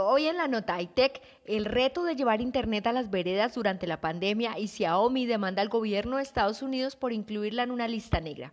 Hoy en la nota ITEC, el reto de llevar Internet a las veredas durante la pandemia y Xiaomi demanda al gobierno de Estados Unidos por incluirla en una lista negra.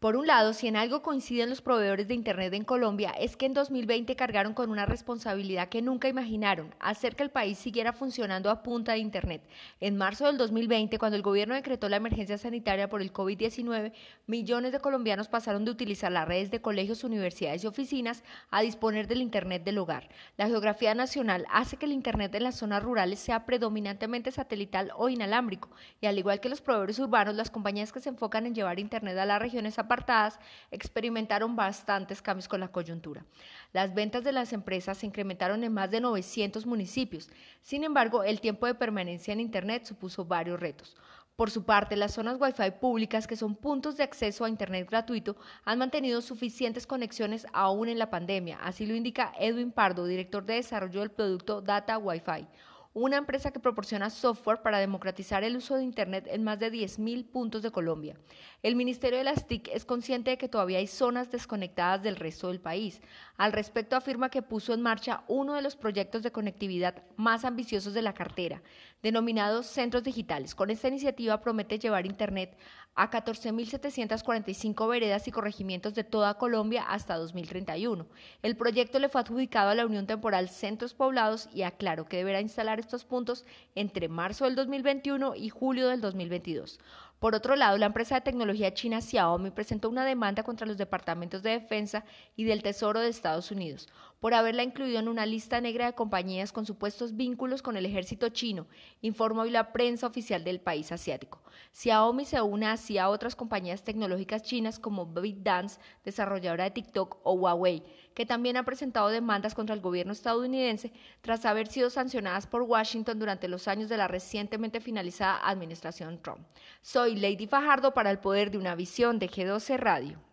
Por un lado, si en algo coinciden los proveedores de Internet en Colombia, es que en 2020 cargaron con una responsabilidad que nunca imaginaron, hacer que el país siguiera funcionando a punta de Internet. En marzo del 2020, cuando el gobierno decretó la emergencia sanitaria por el COVID-19, millones de colombianos pasaron de utilizar las redes de colegios, universidades y oficinas a disponer del Internet del hogar. La geografía nacional hace que el Internet en las zonas rurales sea predominantemente satelital o inalámbrico, y al igual que los proveedores urbanos, las compañías que se enfocan en llevar Internet a las regiones apartadas experimentaron bastantes cambios con la coyuntura. Las ventas de las empresas se incrementaron en más de 900 municipios. Sin embargo, el tiempo de permanencia en Internet supuso varios retos. Por su parte, las zonas Wi-Fi públicas, que son puntos de acceso a Internet gratuito, han mantenido suficientes conexiones aún en la pandemia. Así lo indica Edwin Pardo, director de desarrollo del producto Data Wi-Fi una empresa que proporciona software para democratizar el uso de Internet en más de 10.000 puntos de Colombia. El Ministerio de las TIC es consciente de que todavía hay zonas desconectadas del resto del país. Al respecto afirma que puso en marcha uno de los proyectos de conectividad más ambiciosos de la cartera, denominados Centros Digitales. Con esta iniciativa promete llevar Internet a 14.745 veredas y corregimientos de toda Colombia hasta 2031. El proyecto le fue adjudicado a la Unión Temporal Centros Poblados y aclaró que deberá instalar estos puntos entre marzo del 2021 y julio del 2022. Por otro lado, la empresa de tecnología china Xiaomi presentó una demanda contra los departamentos de defensa y del Tesoro de Estados Unidos por haberla incluido en una lista negra de compañías con supuestos vínculos con el ejército chino, informó hoy la prensa oficial del país asiático. Xiaomi se une así a otras compañías tecnológicas chinas como ByteDance, desarrolladora de TikTok, o Huawei, que también han presentado demandas contra el gobierno estadounidense tras haber sido sancionadas por Washington durante los años de la recientemente finalizada administración Trump. Soy Lady Fajardo para el poder de una visión de G12 Radio.